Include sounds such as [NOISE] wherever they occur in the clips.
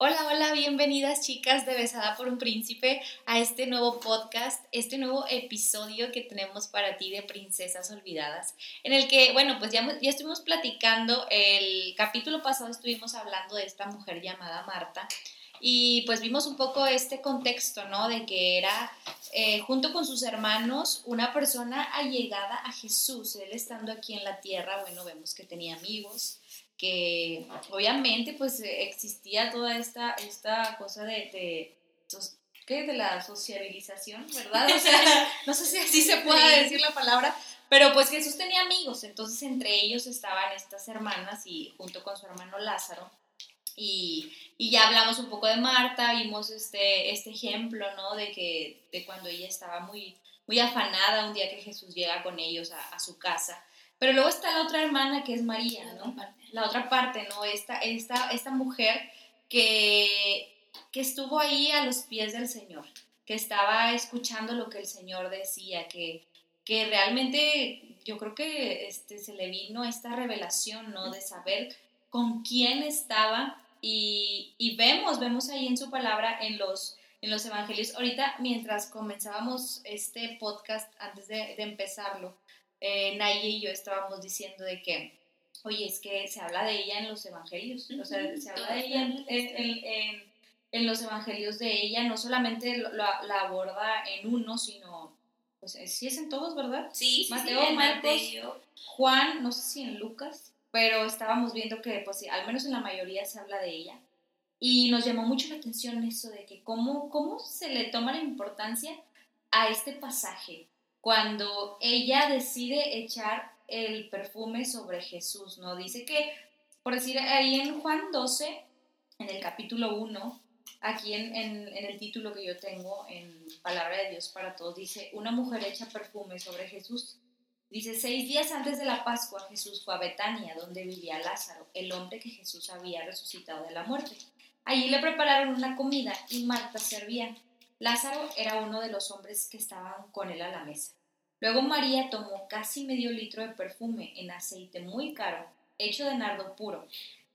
Hola, hola, bienvenidas chicas de Besada por un Príncipe a este nuevo podcast, este nuevo episodio que tenemos para ti de Princesas Olvidadas, en el que, bueno, pues ya, ya estuvimos platicando, el capítulo pasado estuvimos hablando de esta mujer llamada Marta y pues vimos un poco este contexto, ¿no? De que era, eh, junto con sus hermanos, una persona allegada a Jesús, él estando aquí en la tierra, bueno, vemos que tenía amigos que obviamente pues existía toda esta, esta cosa de, de, ¿qué? de la sociabilización, ¿verdad? O sea, [LAUGHS] no sé si así se puede decir la palabra, pero pues Jesús tenía amigos, entonces entre ellos estaban estas hermanas y junto con su hermano Lázaro. Y, y, ya hablamos un poco de Marta, vimos este, este ejemplo, ¿no? De que de cuando ella estaba muy, muy afanada un día que Jesús llega con ellos a, a su casa. Pero luego está la otra hermana que es María, ¿no? La otra parte, ¿no? Esta, esta, esta mujer que, que estuvo ahí a los pies del Señor, que estaba escuchando lo que el Señor decía, que, que realmente yo creo que este, se le vino esta revelación, ¿no? De saber con quién estaba y, y vemos, vemos ahí en su palabra, en los, en los evangelios. Ahorita, mientras comenzábamos este podcast, antes de, de empezarlo, eh, Naye y yo estábamos diciendo de que, oye, es que se habla de ella en los evangelios, o sea, se habla de ella en, en, los evangelios de ella, no solamente la, aborda en uno, sino, pues sí es en todos, ¿verdad? Sí, Mateo, sí, Marcos, Juan, no sé si en Lucas, pero estábamos viendo que, pues al menos en la mayoría se habla de ella. Y nos llamó mucho la atención eso de que cómo, cómo se le toma la importancia a este pasaje cuando ella decide echar el perfume sobre Jesús, ¿no? Dice que, por decir, ahí en Juan 12, en el capítulo 1, aquí en, en, el título que yo tengo en Palabra de Dios para Todos, dice, una mujer echa perfume sobre Jesús. Dice, seis días antes de la Pascua Jesús fue a Betania, donde vivía Lázaro, el hombre que Jesús había resucitado de la muerte. Allí le prepararon una comida y Marta servía. Lázaro era uno de los hombres que estaban con él a la mesa. Luego María tomó casi medio litro de perfume en aceite muy caro, hecho de nardo puro.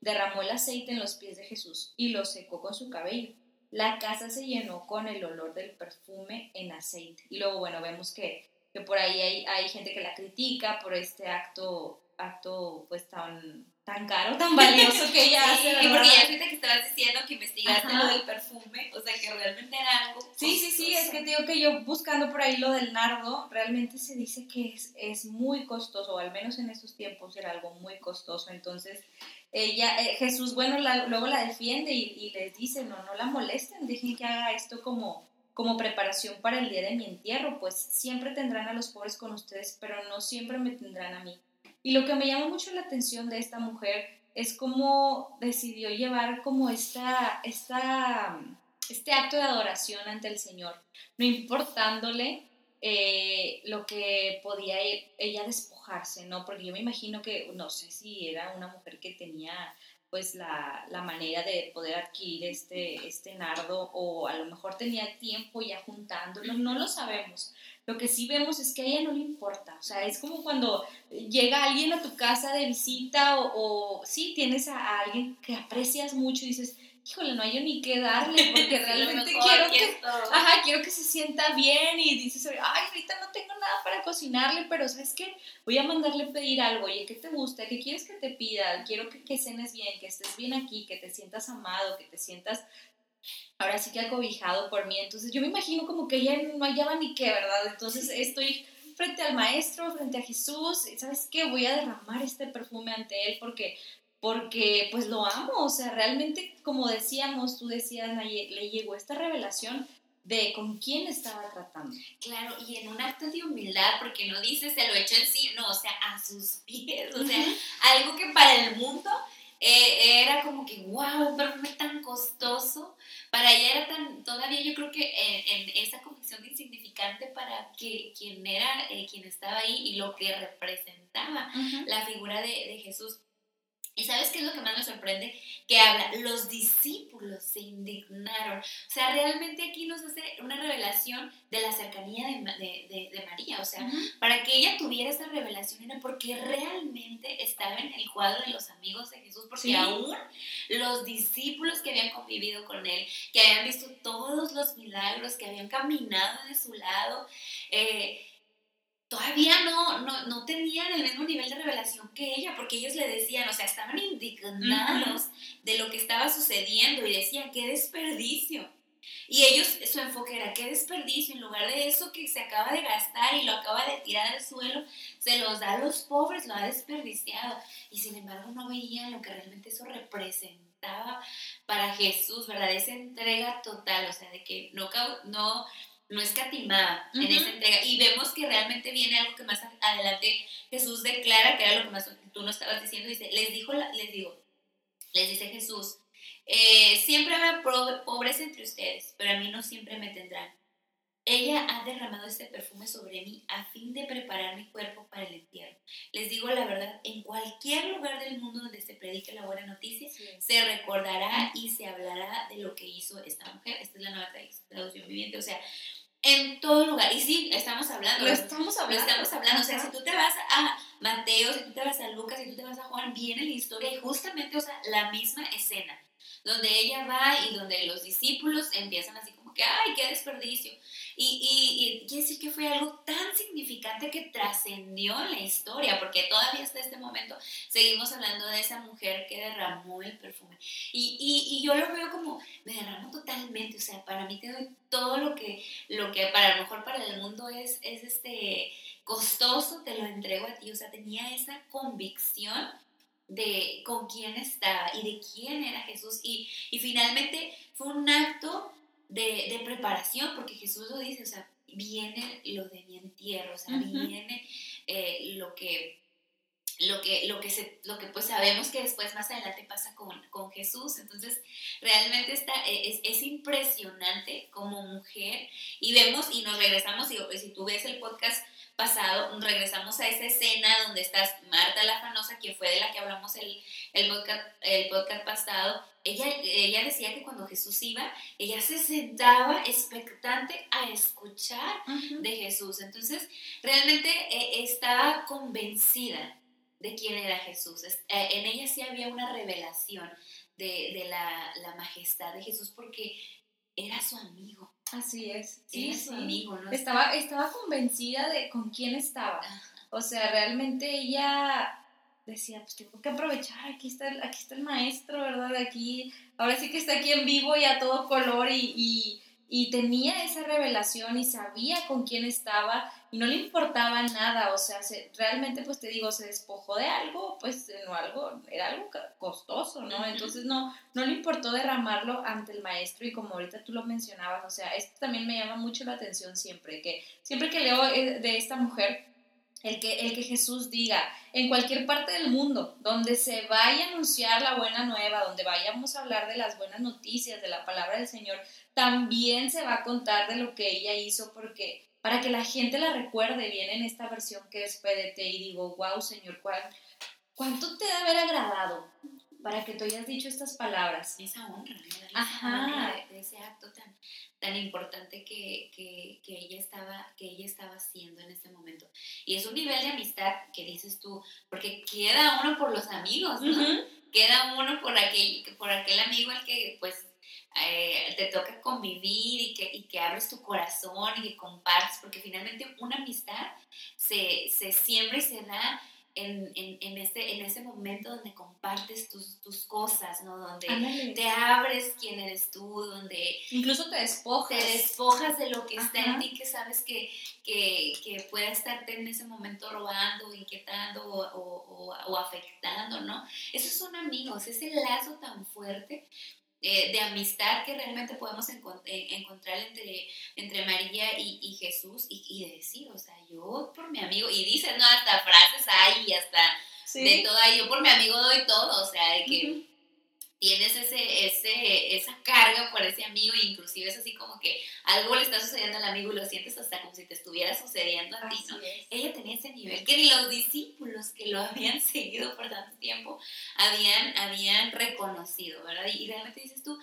Derramó el aceite en los pies de Jesús y lo secó con su cabello. La casa se llenó con el olor del perfume en aceite. Y luego, bueno, vemos que, que por ahí hay, hay gente que la critica por este acto, acto pues tan tan caro, tan valioso que ella [LAUGHS] hace. Sí, porque ya ahorita que estabas diciendo que investigaste lo del perfume, o sea, que realmente era algo. Sí, sí, sí, es que te digo que yo buscando por ahí lo del nardo, realmente se dice que es, es muy costoso, o al menos en esos tiempos era algo muy costoso. Entonces, ella, eh, Jesús, bueno, luego la defiende y, y, les dice: no, no la molesten, dejen que haga esto como como preparación para el día de mi entierro, pues siempre tendrán a los pobres con ustedes, pero no siempre me tendrán a mí. Y lo que me llama mucho la atención de esta mujer es cómo decidió llevar como esta, esta, este acto de adoración ante el Señor, no importándole eh, lo que podía ella despojarse, ¿no? Porque yo me imagino que, no sé si era una mujer que tenía pues la, la, manera de poder adquirir este, este nardo o a lo mejor tenía tiempo ya juntándolo, no lo sabemos. Lo que sí vemos es que a ella no le importa, o sea, es como cuando llega alguien a tu casa de visita o, o sí tienes a, alguien que aprecias mucho y dices, híjole, no hay ni qué darle [LAUGHS] porque realmente quiero que, ajá, quiero que se sienta bien y dices, ay, ahorita no tengo nada para cocinarle, pero ¿sabes qué? Voy a mandarle pedir algo, oye, ¿qué te gusta? ¿Qué quieres que te pida? Quiero que, que cenes bien, que estés bien aquí, que te sientas amado, que te sientas ahora sí que acobijado por mí. Entonces yo me imagino como que ella no hallaba ni qué, ¿verdad? Entonces estoy frente al maestro, frente a Jesús, ¿sabes qué? Voy a derramar este perfume ante él porque porque pues lo amo, o sea, realmente como decíamos, tú decías, le llegó esta revelación de con quién estaba tratando. Claro, y en un acto de humildad, porque no dice se lo echó en sí, no, o sea, a sus pies, o sea, algo que para el mundo eh, era como que, wow, un perfume tan costoso, para ella era tan, todavía yo creo que en, esa condición de insignificante para que quien era, eh, quien estaba ahí y lo que representaba la figura de, de Jesús Y sabes qué es lo que más me sorprende? Que habla, los discípulos se indignaron. O sea, realmente aquí nos hace una revelación de la cercanía de, de, María. O sea, para que ella tuviera esa revelación era porque realmente estaba en el cuadro de los amigos de Jesús, porque aún los discípulos que habían convivido con él, que habían visto todos los milagros, que habían caminado de su lado, eh, todavía no, no, no, tenían el mismo nivel de revelación que ella, porque ellos le decían, o sea, estaban indignados de lo que estaba sucediendo y decían, qué desperdicio. Y ellos, su enfoque era, qué desperdicio, en lugar de eso que se acaba de gastar y lo acaba de tirar al suelo, se los da a los pobres, lo ha desperdiciado. Y sin embargo no veían lo que realmente eso representaba para Jesús, ¿verdad? Esa entrega total, o sea, de que no, no no escatimada en esa entrega. Y vemos que realmente viene algo que más adelante Jesús declara, que era lo que más tú no estabas diciendo, dice, les dijo, les digo, les dice Jesús, eh, siempre habrá pobreza entre ustedes, pero a mí no siempre me tendrán. Ella ha derramado este perfume sobre mí a fin de preparar mi cuerpo para el entierro. Les digo la verdad, en cualquier lugar del mundo donde se predique la buena noticia, se recordará y se hablará de lo que hizo esta mujer. Esta es la nueva traducción viviente. O sea, en todo lugar. Y sí, estamos hablando. Lo estamos hablando. Lo estamos hablando. O sea, si tú te vas a Mateo, si tú te vas a Lucas, si tú te vas a Juan, viene la historia y justamente, o sea, la misma escena, donde ella va y donde los discípulos empiezan así como que, ay, qué desperdicio. Y, y, y quiere decir que fue algo tan significante que trascendió en la historia, porque todavía hasta este momento seguimos hablando de esa mujer que derramó el perfume. Y, y, y yo lo veo como, me derramó totalmente, o sea, para mí te doy todo lo que, lo que para lo mejor para el mundo es, es este costoso, te lo entrego a ti, o sea, tenía esa convicción de con quién estaba y de quién era Jesús. Y, y finalmente fue un acto de, de, preparación, porque Jesús lo dice, o sea, viene lo de mi entierro, o sea, viene eh, lo que lo que, lo que, se, lo que pues sabemos que después más adelante pasa con, con Jesús. Entonces, realmente está, e, es, es, impresionante como mujer y vemos y nos regresamos, y, si tú ves el podcast pasado, regresamos a esa escena donde estás Marta la Fanosa, quien fue de la que hablamos el, el, podcast, el podcast pasado, ella, ella decía que cuando Jesús iba, ella se sentaba expectante a escuchar de Jesús. Entonces, realmente eh, estaba convencida de quién era Jesús. Eh, en ella sí había una revelación de, de la, la, majestad de Jesús porque era su amigo. Así es. Sí, amigo, ¿no? Estaba, estaba convencida de con quién estaba. O sea, realmente ella decía, pues tengo que aprovechar, aquí está, el, aquí está el maestro, ¿verdad? Aquí, ahora sí que está aquí en vivo y a todo color y, y, tenía esa revelación y sabía con quién estaba y no le importaba nada, o sea, realmente pues te digo, se despojó de algo, pues no algo, era algo costoso, ¿no? Entonces no, no le importó derramarlo ante el maestro y como ahorita tú lo mencionabas, o sea, esto también me llama mucho la atención siempre, que siempre que leo eh, de esta mujer, el que, el que Jesús diga, en cualquier parte del mundo, donde se vaya a anunciar la buena nueva, donde vayamos a hablar de las buenas noticias, de la palabra del Señor, también se va a contar de lo que ella hizo, porque para que la gente la recuerde bien en esta versión que es PDT y digo, wow, Señor, ¿cuánto te debe haber agradado para que tú hayas dicho estas palabras? Esa honra, Ajá. de ese acto tan, tan importante que, que, que, ella estaba, que ella estaba haciendo en ese momento. Y es un nivel de amistad que dices tú, porque queda uno por los amigos, ¿no? Queda uno por aquel, por aquel amigo al que pues eh, te toca convivir y que, y que abres tu corazón y que compartes, porque finalmente una amistad se, se siembra y se da en, en, en, este, en ese momento donde compartes tus, tus cosas, ¿no? Donde te abres quién eres tú, donde... Incluso te despojas. Te despojas de lo que está en ti, que sabes que, que, que puede estarte en ese momento robando, inquietando o, o, o, afectando, ¿no? Esos son amigos, ese lazo tan fuerte eh, de amistad que realmente podemos eh, encontrar entre, entre María y, Jesús y, y, decir, o sea, yo por mi amigo, y dices, no, hasta frases hay, hasta de todo, yo por mi amigo doy todo, o sea, de que tienes ese, ese, esa carga por ese amigo, e inclusive es así como que algo le está sucediendo al amigo y lo sientes hasta como si te estuviera sucediendo a ti, ¿no? Ella tenía ese nivel que ni los discípulos que lo [LAUGHS] habían seguido por tanto tiempo habían, habían reconocido, ¿verdad? Y, realmente dices tú,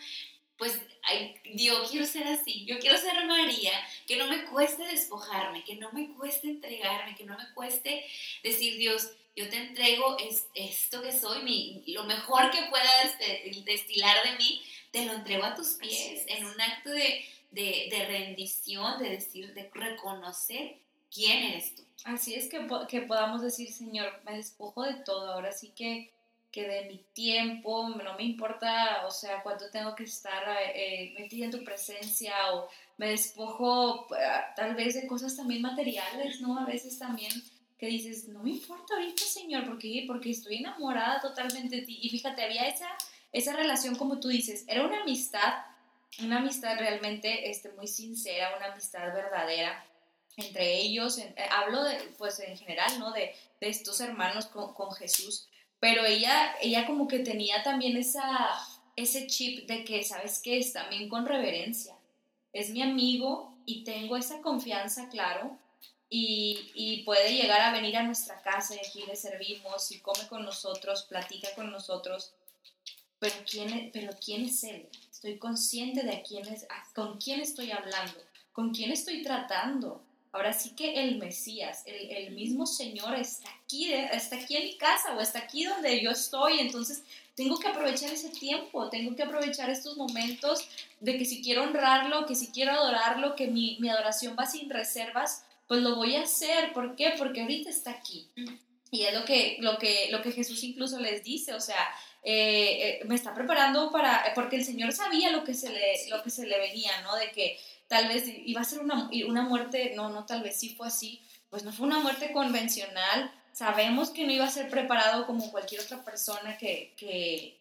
pues ay, Dios, quiero ser así, yo quiero ser María, que no me cueste despojarme, que no me cueste entregarme, que no me cueste decir, Dios, yo te entrego es, esto que soy, mi, lo mejor que pueda destilar de mí, te lo entrego a tus pies en un acto de, de, rendición, de decir, de reconocer quién eres tú. Así es que, que podamos decir, Señor, me despojo de todo, ahora sí que que de mi tiempo, no me importa, o sea, cuánto tengo que estar eh, metida en tu presencia o me despojo eh, tal vez de cosas también materiales, ¿no? A veces también que dices, no me importa ahorita, Señor, porque porque estoy enamorada totalmente de ti. Y fíjate, había esa, esa relación, como tú dices, era una amistad, una amistad realmente este, muy sincera, una amistad verdadera entre ellos. Eh, hablo de, pues en general, ¿no? De, de estos hermanos con, con Jesús pero ella, ella como que tenía también esa, ese chip de que, ¿sabes qué? Es también con reverencia. Es mi amigo y tengo esa confianza, claro, y, y, puede llegar a venir a nuestra casa y aquí le servimos y come con nosotros, platica con nosotros. Pero ¿quién, pero ¿quién es él? Estoy consciente de quién es, con quién estoy hablando, con quién estoy tratando. Ahora sí que el Mesías, el, mismo Señor está aquí, está aquí en mi casa o está aquí donde yo estoy. Entonces tengo que aprovechar ese tiempo, tengo que aprovechar estos momentos de que si quiero honrarlo, que si quiero adorarlo, que mi, adoración va sin reservas, pues lo voy a hacer. ¿Por qué? Porque ahorita está aquí. Y es lo que, lo que, lo que Jesús incluso les dice, o sea, eh, eh, me está preparando para, porque el Señor sabía lo que se le, lo que se le venía, ¿no? De que tal vez iba a ser una, una muerte, no, no, tal vez sí fue así, pues no fue una muerte convencional, sabemos que no iba a ser preparado como cualquier otra persona que, que,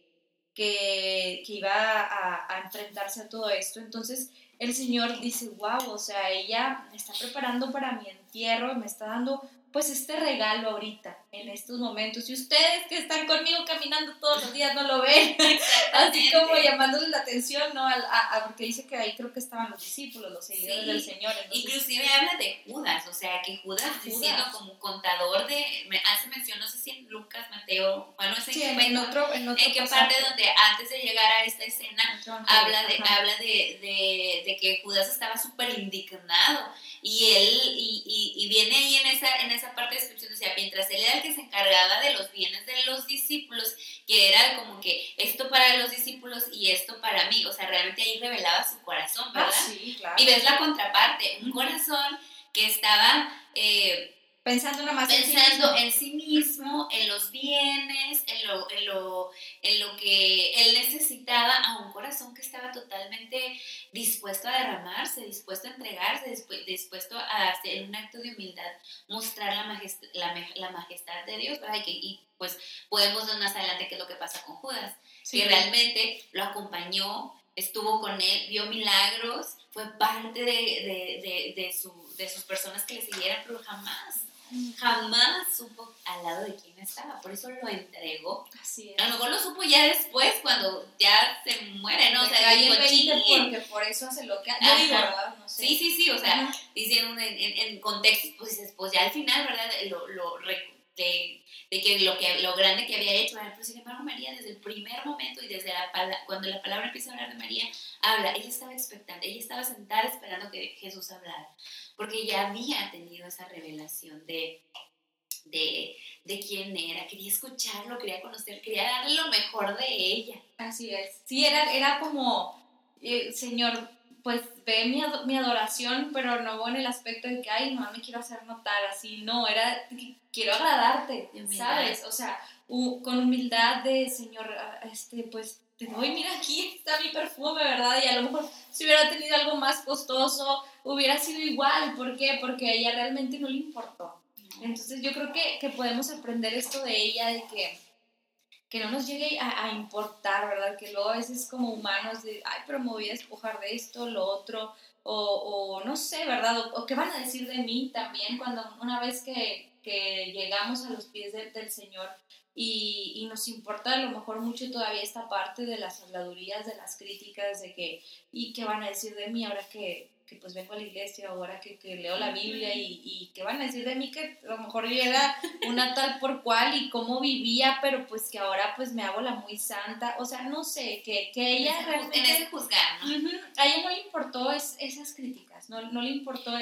que, iba a, a, enfrentarse a todo esto. Entonces el Señor dice, wow, o sea, ella me está preparando para mi entierro, me está dando pues este regalo ahorita, en estos momentos. Y ustedes que están conmigo caminando todos los días no lo ven, [LAUGHS] así como llamándoles la atención, ¿no? A, porque dice que ahí creo que estaban los discípulos, los seguidores del Señor. Inclusive habla de Judas, o sea, que Judas, diciendo como contador de, me hace mención, no sé si en Lucas, Mateo, bueno, no sé sí, en, otro, en, otro en qué parte donde antes de llegar a esta escena habla, de, habla de, de, de que Judas estaba súper indignado y él, y, y, y, viene ahí en esa, en esa parte de descripción, decía, mientras él era el que se encargaba de los bienes de los discípulos, que era como que esto para los discípulos y esto para mí, o sea, realmente ahí revelaba su corazón, ah, ¿verdad? sí, claro. Y ves la contraparte, un corazón que estaba... Eh, Pensando nada más Pensando en sí, mismo, en los bienes, en lo, en, lo, en lo que él necesitaba, a un corazón que estaba totalmente dispuesto a derramarse, dispuesto a entregarse, dispuesto a hacer un acto de humildad, mostrar la, majestad, la, majestad de Dios, ¿verdad? Y, pues podemos ver más adelante qué es lo que pasa con Judas, que realmente lo acompañó, estuvo con él, vio milagros, fue parte de, de, de, su, de sus personas que le siguieran, pero jamás jamás supo al lado de quién estaba, por eso lo entregó. Así es. A lo mejor lo supo ya después, cuando ya se muere, ¿no? o sea, dijo, porque por eso hace lo que hace, ¿verdad? No sé. Sí, sí, sí, o sea, diciendo en, en, en, contextos, pues dices, pues ya al final, ¿verdad? Lo, lo de, de, que lo que lo grande que había hecho, pero sin embargo María desde el primer momento y desde la cuando la palabra empieza a hablar de María, habla, ella estaba expectante, ella estaba sentada esperando que Jesús hablara porque ya había tenido esa revelación de, de, de, quién era, quería escucharlo, quería conocer, quería darle lo mejor de ella. Así es. Sí, era, era como, eh, Señor, pues ve mi, mi, adoración, pero no en el aspecto de que, ay, no me quiero hacer notar, así, no, era, quiero agradarte, ¿sabes? O sea, con humildad de, Señor, este, pues te doy, mira, aquí está mi perfume, ¿verdad? Y a lo mejor si hubiera tenido algo más costoso, hubiera sido igual. ¿Por qué? Porque a ella realmente no le importó. Entonces yo creo que, que podemos aprender esto de ella, de que, que no nos llegue a, importar, ¿verdad? Que luego a veces como humanos, de, ay, pero me voy a despojar de esto, lo otro, o, o no sé, ¿verdad? O, qué van a decir de mí también cuando una vez que, que llegamos a los pies del Señor y, y, nos importa a lo mejor mucho todavía esta parte de las habladurías, de las críticas, de que, ¿y qué van a decir de mí ahora que, que pues vengo a la iglesia, ahora que, que leo la Biblia y, y qué van a decir de mí que a lo mejor yo era una tal por cual y cómo vivía, pero pues que ahora pues me hago la muy santa, o sea, no sé, que, que ella realmente... En ese juzgar, ¿no? a ella no le importó es, esas críticas, no, no le importó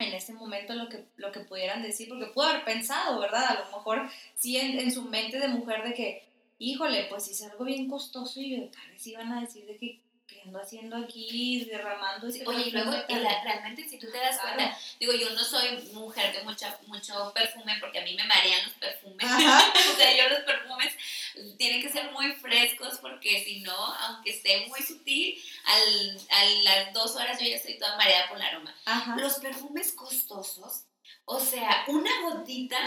en ese momento lo que, lo que pudieran decir, porque pudo haber pensado, ¿verdad? A lo mejor sí en, su mente de mujer de que, híjole, pues si es algo bien costoso y tal vez iban a decir de que que ando haciendo aquí, derramando ese Oye, y luego realmente si tú te das cuenta, digo, yo no soy mujer de mucha, mucho perfume porque a mí me marean los perfumes. [LAUGHS] o sea, yo los perfumes tienen que ser muy frescos porque si no, aunque esté muy sutil, al, a las dos horas yo ya estoy toda mareada por el aroma. Los perfumes costosos, o sea, una gotita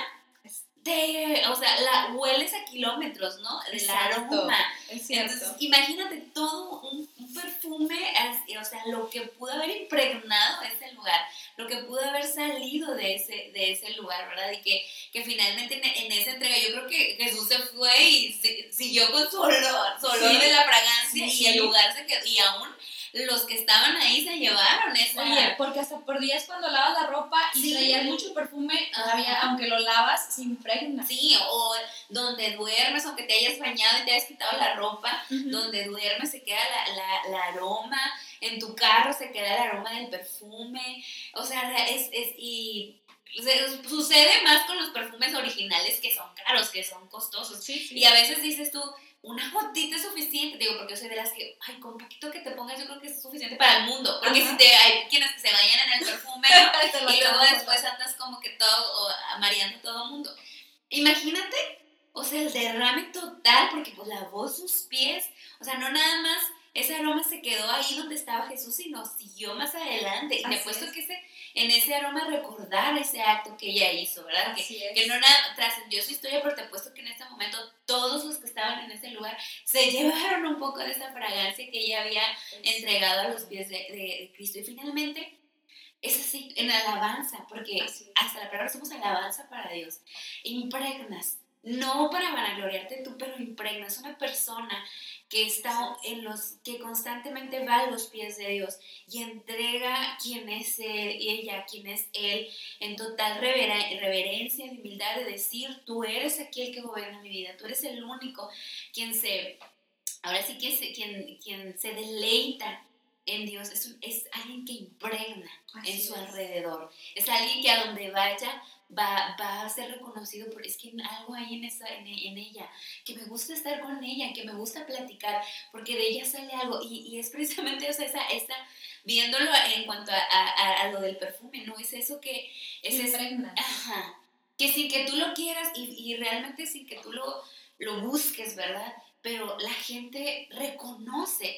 o sea, la hueles a kilómetros, ¿no? Del aroma. Es cierto. Entonces, imagínate todo un, perfume, o sea, lo que pudo haber impregnado ese lugar, lo que pudo haber salido de ese, de ese lugar, ¿verdad? Y que, que finalmente en, esa entrega yo creo que Jesús se fue y siguió con su olor, su olor de la fragancia y el lugar se quedó, y aún los que estaban ahí se llevaron esa... Oye, porque hasta por días cuando lavas la ropa y sí. traías mucho perfume, todavía, aunque lo lavas, se impregna. Sí, o donde duermes, aunque te hayas bañado y te hayas quitado la ropa, donde duermes se queda la, la, la, aroma, en tu carro se queda el aroma del perfume, o sea, es, es y sucede más con los perfumes originales que son caros, que son costosos. Y a veces dices tú, una gotita es suficiente, digo, porque yo soy de las que, ay, con poquito que te pongas, yo creo que es suficiente para el mundo. Porque si te, hay quienes que se vayan en el [LAUGHS] perfume [LAUGHS] y luego después andas como que todo, o, mareando todo el mundo. Imagínate, o sea, el derrame total, porque pues lavó sus pies, o sea, no nada más ese aroma se quedó ahí donde estaba Jesús y nos siguió más adelante. Y me he puesto que ese, en ese aroma recordar ese acto que ella hizo, ¿verdad? que, que, no trascendió su historia, pero te he puesto que en este momento todos los que estaban en ese lugar se [LAUGHS] llevaron un poco de esa fragancia que ella había entregado a los pies de, Cristo. Y finalmente, es así, en alabanza, porque hasta la palabra somos alabanza para Dios. Impregnas no para vanagloriarte tú, pero impregnas una persona que está en los que constantemente va a los pies de Dios y entrega quién es él, ella, quién es él, en total reverencia y humildad de decir, tú eres aquel que gobierna mi vida, tú eres el único quien se, ahora sí que se, quien, quien se deleita en Dios, es, es alguien que impregna en su alrededor, es alguien que a donde vaya va, va a ser reconocido por, es que algo hay en, esa, en, ella, que me gusta estar con ella, que me gusta platicar, porque de ella sale algo, y, y es precisamente esa, esa, viéndolo en cuanto a, a, a, lo del perfume, ¿no? Es eso que, es eso, ajá, que sin que tú lo quieras y, y realmente sin que tú lo, lo busques, ¿verdad? Pero la gente reconoce,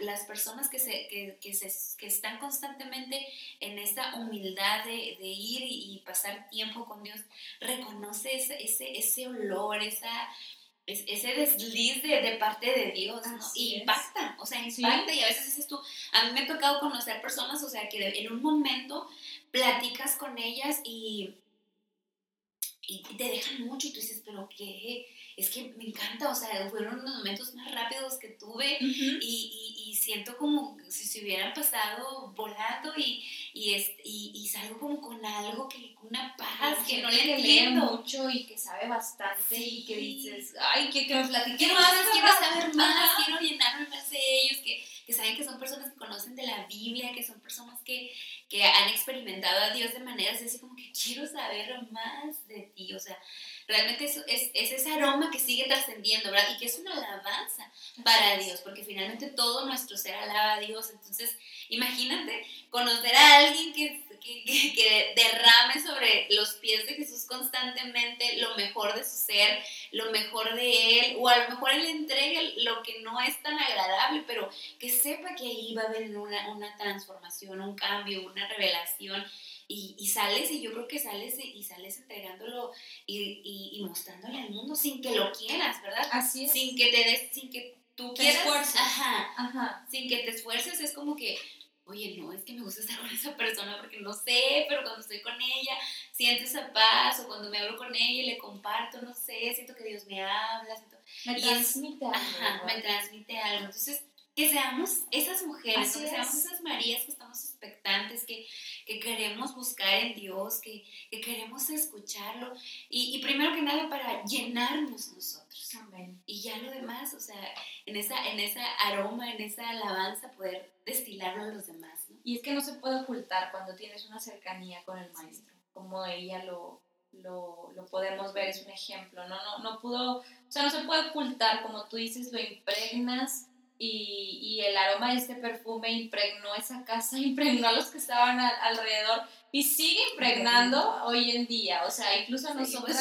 las personas que, se, que, que, se, que, están constantemente en esta humildad de, de ir y, pasar tiempo con Dios, reconoce ese, ese, ese olor, esa, ese desliz de, de, parte de Dios, ¿no? y impacta, o sea, impacta y a veces dices tú, a mí me ha tocado conocer personas, o sea, que en un momento platicas con ellas y, y te dejan mucho y tú dices, pero qué es que me encanta, o sea, fueron los momentos más rápidos que tuve y, y, y, siento como si se hubieran pasado volando y, y, es, y, salgo como con algo, que una paz que no le entiendo. mucho y que sabe bastante y que dices, ay, que, que me platiquen [LAUGHS] más, quiero saber más, quiero llenarme más de ellos, que, que saben que son personas que conocen de la Biblia, que son personas que, que han experimentado a Dios de maneras así como que quiero saber más de ti, o sea, realmente es, es, es ese aroma que sigue trascendiendo, ¿verdad? Y que es una alabanza para Dios, porque finalmente todo nuestro ser alaba a Dios. Entonces, imagínate conocer a alguien que, que, que, derrame sobre los pies de Jesús constantemente lo mejor de su ser, lo mejor de Él, o a lo mejor Él entregue lo que no es tan agradable, pero que sepa que ahí va a haber una, una transformación, un cambio, una revelación y, y, sales y yo creo que sales y sales entregándolo y, y, y, mostrándole al mundo sin que lo quieras, ¿verdad? Así es. Sin que te des, sin que tú quieras, ajá, ajá. sin que te esfuerces, es como que oye, no, es que me gusta estar con esa persona porque no sé, pero cuando estoy con ella siento esa paz, o cuando me hablo con ella y le comparto, no sé, siento que Dios me habla, siento... Me transmite algo. Ajá, me transmite algo. Entonces, que seamos esas mujeres, que seamos esas Marías que estamos expectantes, que, que queremos buscar en Dios, que, que queremos escucharlo. Y, y, primero que nada para llenarnos nosotros. Amén. Y ya lo demás, o sea, en esa, en esa aroma, en esa alabanza, poder destilarlo a los demás. ¿no? Y es que no se puede ocultar cuando tienes una cercanía con el maestro, como ella lo, lo, lo, podemos ver, es un ejemplo, ¿no? No, no pudo, o sea, no se puede ocultar, como tú dices, lo impregnas y, y, el aroma de este perfume impregnó esa casa, [LAUGHS] impregnó a los que estaban alrededor y sigue impregnando hoy en día. O sea, incluso nosotros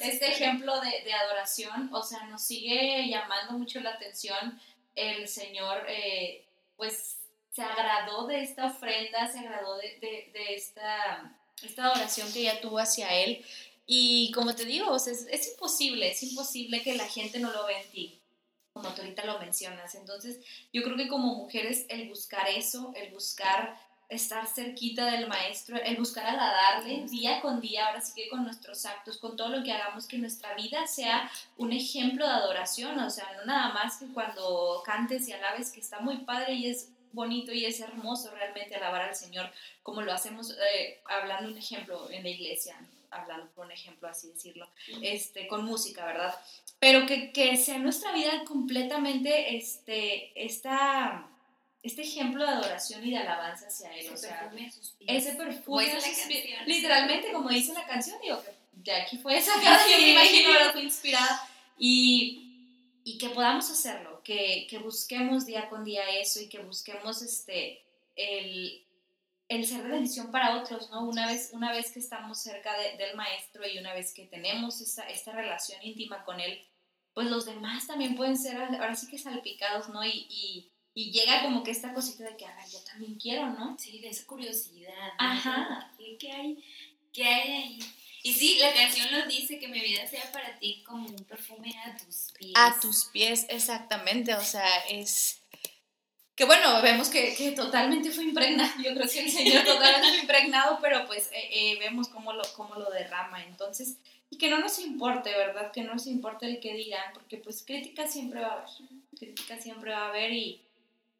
este ejemplo de, de, adoración, o sea, nos sigue llamando mucho la atención. El Señor, eh, pues, se agradó de esta ofrenda, se agradó de, de, de esta, esta adoración que ella tuvo hacia Él. Y como te digo, o sea, es, es imposible, es imposible que la gente no lo vea en ti como tú ahorita lo mencionas. Entonces, yo creo que como mujeres el buscar eso, el buscar estar cerquita del maestro, el buscar agradarle día con día, ahora sí que con nuestros actos, con todo lo que hagamos, que nuestra vida sea un ejemplo de adoración, o sea, no nada más que cuando cantes y alabes, que está muy padre y es bonito y es hermoso realmente alabar al Señor, como lo hacemos eh, hablando un ejemplo en la iglesia, hablando por un ejemplo así decirlo, este, con música, ¿verdad? Pero que, que sea nuestra vida completamente este, esta, este ejemplo de adoración y de alabanza hacia Él. Ese o sea, perfume ese perfume canción. Literalmente, como dice la canción, digo que de aquí fue sacada, [LAUGHS] yo me imagino, ¿verdad? Fue inspirada. Y, y que podamos hacerlo, que, que busquemos día con día eso y que busquemos este, el, el ser de bendición para otros, ¿no? Una vez, una vez que estamos cerca de, del maestro y una vez que tenemos esa, esta relación íntima con él, pues los demás también pueden ser ahora sí que salpicados, ¿no? Y, y, y llega como que esta cosita de que, a ver, yo también quiero, ¿no? Sí, de esa curiosidad. ¿no? Ajá. ¿Qué, ¿Qué, hay? ¿Qué hay ahí? Y sí, la canción lo dice, que mi vida sea para ti como un perfume a tus pies. A tus pies, exactamente, o sea, es que bueno, vemos que, que, totalmente fue impregnado, [LAUGHS] yo creo que el Señor totalmente fue impregnado, pero pues eh, eh, vemos cómo lo, cómo lo derrama, entonces, y que no nos importe, ¿verdad? Que no nos importe el que dirán, porque pues crítica siempre va a haber, crítica siempre va a haber y,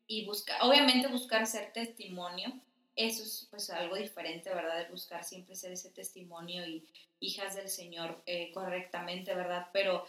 y buscar, obviamente buscar ser testimonio, eso es pues algo diferente, ¿verdad? De buscar siempre ser ese testimonio y hijas del Señor eh, correctamente, ¿verdad? Pero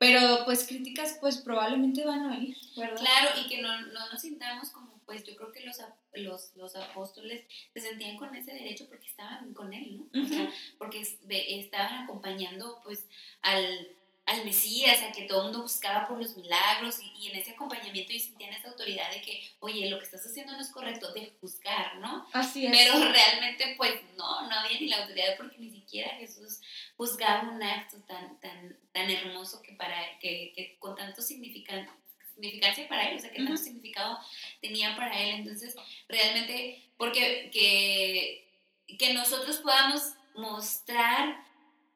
pero pues críticas pues probablemente van a venir, ¿verdad? Claro, y que no, no nos sintamos como, pues yo creo que los, los, los apóstoles se sentían con ese derecho porque estaban con él, ¿no? Uh o sea, porque estaban acompañando pues al, al Mesías, a que todo el mundo buscaba por los milagros y, y, en ese acompañamiento y sentían esa autoridad de que, oye, lo que estás haciendo no es correcto, de juzgar, ¿no? Así es. Pero realmente pues no, no había ni la autoridad porque ni siquiera Jesús juzgaba un acto tan, tan, tan hermoso que, para, que, que con tanto significante significancia para él, o sea, qué tanto uh -huh. significado tenía para él. Entonces, realmente, porque que, que nosotros podamos mostrar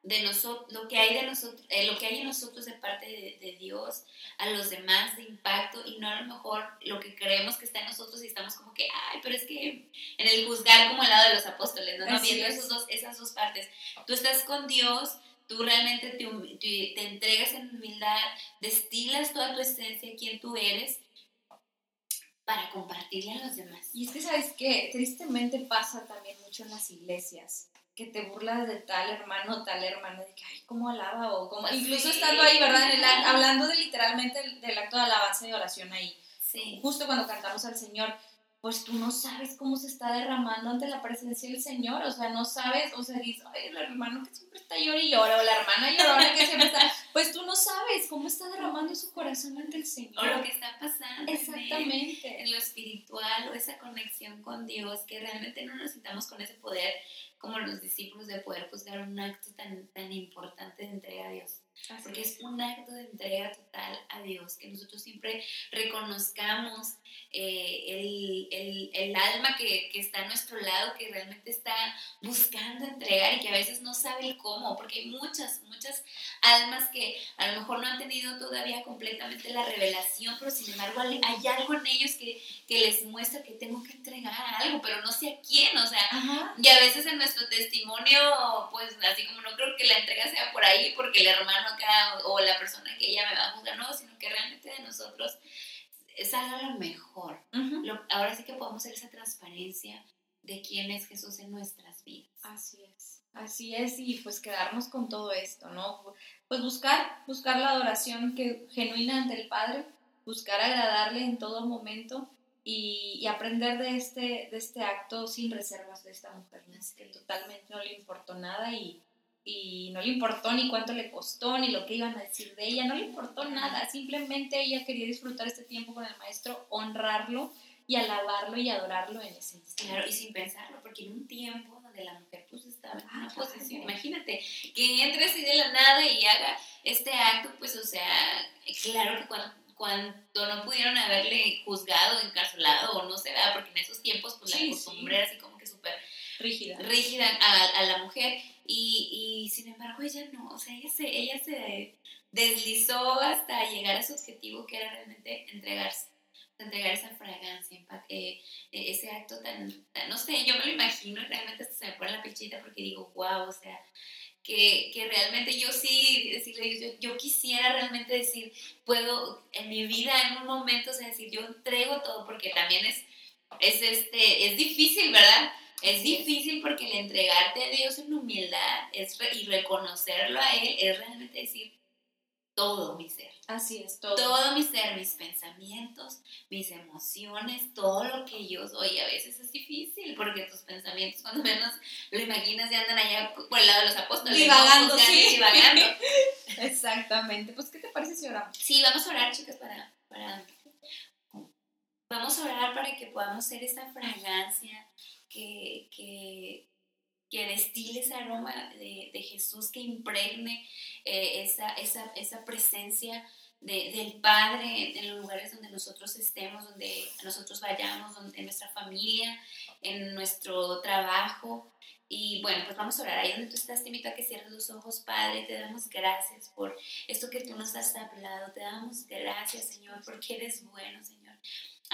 de nosotros, lo que hay de nosotros, eh, lo que hay en nosotros de parte de, de, Dios a los demás de impacto y no a lo mejor lo que creemos que está en nosotros y estamos como que, ay, pero es que en el juzgar como el lado de los apóstoles, ¿no? no viendo esos dos, esas dos partes. Tú estás con Dios, tú realmente te, te, te entregas en humildad, destilas toda tu esencia, quién tú eres, para compartirle a los demás. Y es que, ¿sabes qué? Tristemente pasa también mucho en las iglesias que te burlas de tal hermano, tal hermana, de que, ay, cómo alaba, o como, sí. incluso estando ahí, ¿verdad? El, hablando de literalmente del, del, acto de alabanza y oración ahí. Sí. Justo cuando cantamos al Señor, pues tú no sabes cómo se está derramando ante la presencia del Señor, o sea, no sabes, o sea, dices, ay, el hermano que siempre está llorando y llora, o la hermana llorona que siempre está, pues tú no sabes cómo está derramando su corazón ante el Señor. O lo que está pasando. Exactamente. En, en lo espiritual, o esa conexión con Dios, que realmente no nos sintamos con ese poder como los discípulos de poder juzgar un acto tan, tan importante de entrega a Dios. Así Porque es. un acto de entrega total a Dios, que nosotros siempre reconozcamos eh, el, el, el, alma que, que, está a nuestro lado, que realmente está buscando entregar y que a veces no sabe el cómo, porque hay muchas, muchas almas que a lo mejor no han tenido todavía completamente la revelación, pero sin embargo hay, algo en ellos que, que, les muestra que tengo que entregar algo, pero no sé a quién, o sea, y a veces en nuestro testimonio, pues así como no creo que la entrega sea por ahí, porque el hermano acá o la persona que ella me va a juzgar, no, sino que realmente de nosotros salga lo mejor. ahora sí que podemos hacer esa transparencia de quién es Jesús en nuestras vidas. Así es. Así es, y pues quedarnos con todo esto, ¿no? Pues buscar, buscar la adoración que, genuina ante el Padre, buscar agradarle en todo momento y, y aprender de este, de este acto sin reservas de esta mujer, ¿no? que totalmente no le importó nada y, y no le importó ni cuánto le costó, ni lo que iban a decir de ella, no le importó nada, simplemente ella quería disfrutar este tiempo con el maestro, honrarlo y alabarlo y adorarlo en ese instante. Claro, y sin pensarlo, porque en un tiempo donde la mujer pues estaba en una ah, posición, imagínate, que entre así de la nada y haga este acto, pues o sea, claro que cuando, cuando no pudieron haberle juzgado, encarcelado o no se vea, porque en esos tiempos pues la costumbre era así como que súper rígida, rígida a, a la mujer y, y, sin embargo ella no, o sea, ella se, ella se deslizó hasta llegar a su objetivo que era realmente entregarse, entregar esa fragancia, eh, e, ese acto tan, no sé, yo me lo imagino y realmente hasta se me pone la pechita porque digo, wow, o sea, que, que, realmente yo sí, decirle, yo, yo, quisiera realmente decir, puedo en mi vida en un momento, o sea, decir, yo entrego todo, porque también es, es, este, es difícil, ¿verdad? Es difícil porque el entregarte a Dios en humildad es y reconocerlo a Él es realmente decir todo mi ser. Así es, todo. Todo mi ser, mis pensamientos, mis emociones, todo lo que yo soy. A veces es difícil porque tus pensamientos, cuando menos lo imaginas, ya andan allá por el lado de los apóstoles. Divagando, sí. Divagando. [LAUGHS] Exactamente. Pues, ¿qué te parece si oramos? Sí, vamos a orar, chicas, para, para... Vamos a orar para que podamos ser esa fragancia que, que, que destile ese aroma de, de Jesús, que impregne eh, esa, esa, esa, presencia de, del Padre en los lugares donde nosotros estemos, donde nosotros vayamos, donde, en nuestra familia, en nuestro trabajo. Y bueno, pues vamos a orar. Ahí donde tú estás, te invito a que cierres los ojos, Padre. Te damos gracias por esto que tú nos has hablado. Te damos gracias, Señor, porque eres bueno, Señor.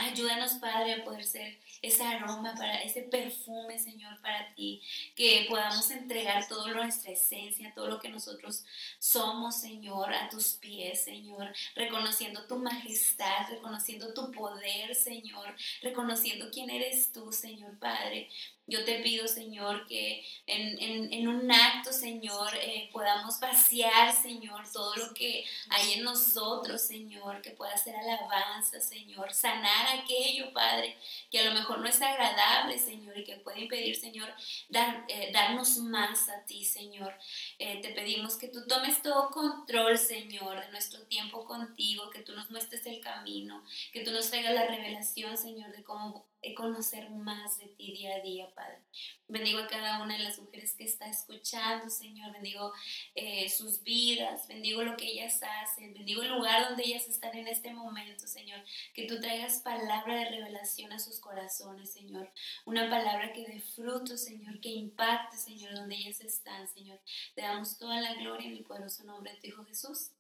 Ayúdanos, Padre, a poder ser ese aroma, para ese perfume, Señor, para ti, que podamos entregar toda nuestra esencia, todo lo que nosotros somos, Señor, a tus pies, Señor, reconociendo tu majestad, reconociendo tu poder, Señor, reconociendo quién eres tú, Señor Padre. Yo te pido, Señor, que en, un acto, Señor, eh, podamos vaciar, Señor, todo lo que hay en nosotros, Señor, que pueda ser alabanza, Señor, sanar aquello, Padre, que a lo mejor no es agradable, Señor, y que puede impedir, Señor, dar, eh, darnos más a ti, Señor. Eh, te pedimos que tú tomes todo control, Señor, de nuestro tiempo contigo, que tú nos muestres el camino, que tú nos traigas la revelación, Señor, de cómo conocer más de ti día a día, Padre. Bendigo a cada una de las mujeres que está escuchando, Señor. Bendigo eh, sus vidas, bendigo lo que ellas hacen, bendigo el lugar donde ellas están en este momento, Señor. Que tú traigas palabra de revelación a sus corazones, Señor. Una palabra que dé fruto, Señor, que impacte, Señor, donde ellas están, Señor. Te damos toda la gloria en el poderoso nombre de tu Hijo Jesús.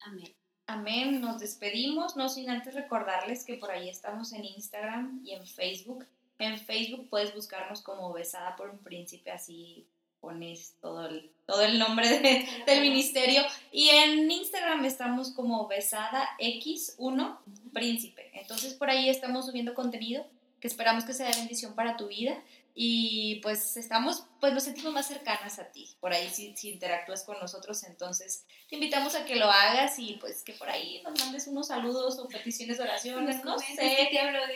Amén. Amén, nos despedimos, no sin antes recordarles que por ahí estamos en Instagram y en Facebook. En Facebook puedes buscarnos como Besada por un Príncipe, así pones todo el, todo el nombre del ministerio. Y en Instagram estamos como Besada X1 Príncipe. Entonces por ahí estamos subiendo contenido que esperamos que sea de bendición para tu vida y pues estamos, pues nos sentimos más cercanas a ti, por ahí si, si, interactúas con nosotros, entonces te invitamos a que lo hagas y pues que por ahí nos mandes unos saludos o peticiones de oraciones, no sé,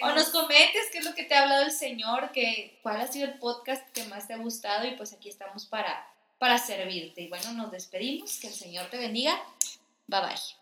o nos comentes qué es lo que te ha hablado el Señor, que, cuál ha sido el podcast que más te ha gustado y pues aquí estamos para, para servirte. Y bueno, nos despedimos, que el Señor te bendiga, bye bye.